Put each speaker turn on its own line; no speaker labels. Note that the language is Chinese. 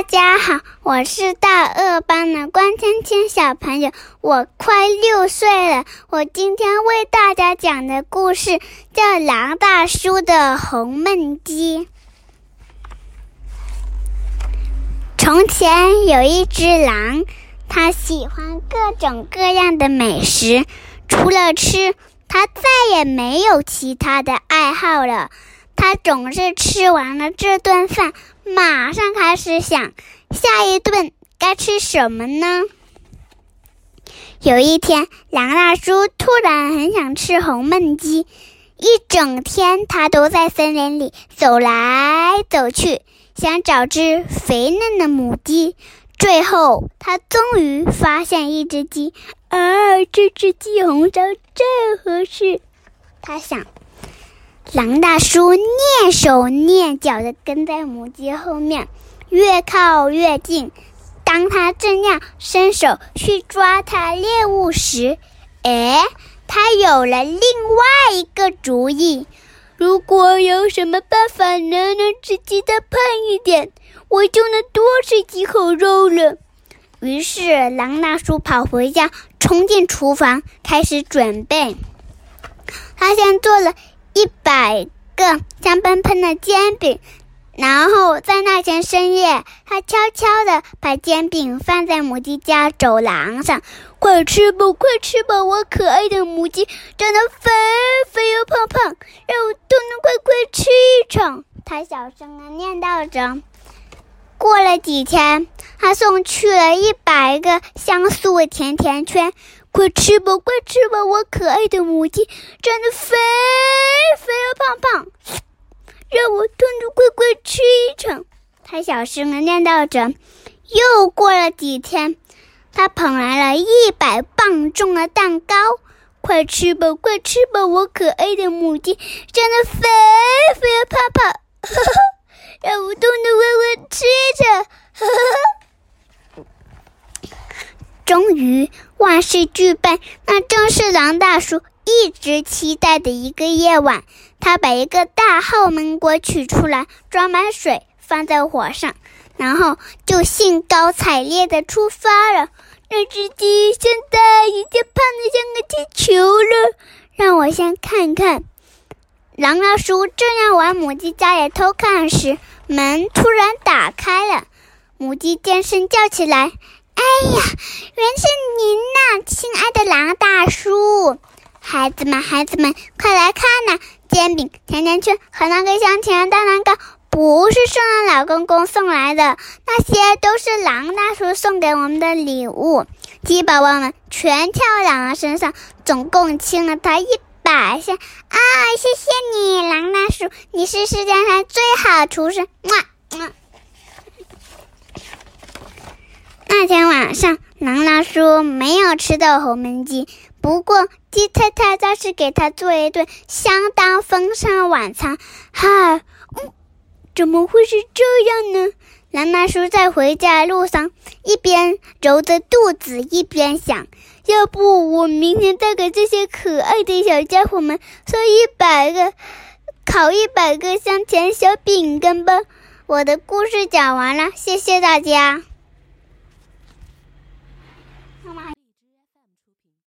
大家好，我是大二班的关芊芊小朋友，我快六岁了。我今天为大家讲的故事叫《狼大叔的红焖鸡》。从前有一只狼，它喜欢各种各样的美食，除了吃，它再也没有其他的爱好了。他总是吃完了这顿饭。马上开始想下一顿该吃什么呢？有一天，狼大叔突然很想吃红焖鸡，一整天他都在森林里走来走去，想找只肥嫩的母鸡。最后，他终于发现一只鸡，啊，这只鸡红烧正合适。他想。狼大叔蹑手蹑脚地跟在母鸡后面，越靠越近。当他正要伸手去抓它猎物时，哎，他有了另外一个主意。如果有什么办法能让自己再胖一点，我就能多吃几口肉了。于是，狼大叔跑回家，冲进厨房，开始准备。他先做了。一百个香喷喷的煎饼，然后在那天深夜，他悄悄地把煎饼放在母鸡家走廊上。快吃吧，快吃吧，我可爱的母鸡，长得肥肥又胖胖，让我都能快快吃一场。他小声地念叨着。过了几天，他送去了一百个香酥甜甜圈。快吃吧，快吃吧，我可爱的母鸡，长得肥肥又胖胖，让我痛痛快快吃一场。他小声的念叨着。又过了几天，他捧来了一百磅重的蛋糕。快吃吧，快吃吧，我可爱的母鸡，长得肥肥又胖胖，让我痛痛快快吃一场。终于万事俱备，那正是狼大叔一直期待的一个夜晚。他把一个大号焖锅取出来，装满水，放在火上，然后就兴高采烈地出发了。那只鸡现在已经胖得像个气球了。让我先看看。狼大叔正要往母鸡家里偷看时，门突然打开了，母鸡尖声叫起来。哎呀，原是您呐，亲爱的狼大叔！孩子们，孩子们，快来看呐！煎饼、甜甜圈和那个香甜大蛋糕，不是圣诞老公公送来的，那些都是狼大叔送给我们的礼物。鸡宝宝们全跳到了身上，总共亲了他一百下。啊，谢谢你，狼大叔，你是世界上最好厨师！么。那天晚上，狼大叔没有吃到红焖鸡，不过鸡太太倒是给他做一顿相当丰盛的晚餐。嗨，怎么会是这样呢？狼大叔在回家路上，一边揉着肚子，一边想：要不我明天再给这些可爱的小家伙们做一百个、烤一百个香甜小饼干吧。我的故事讲完了，谢谢大家。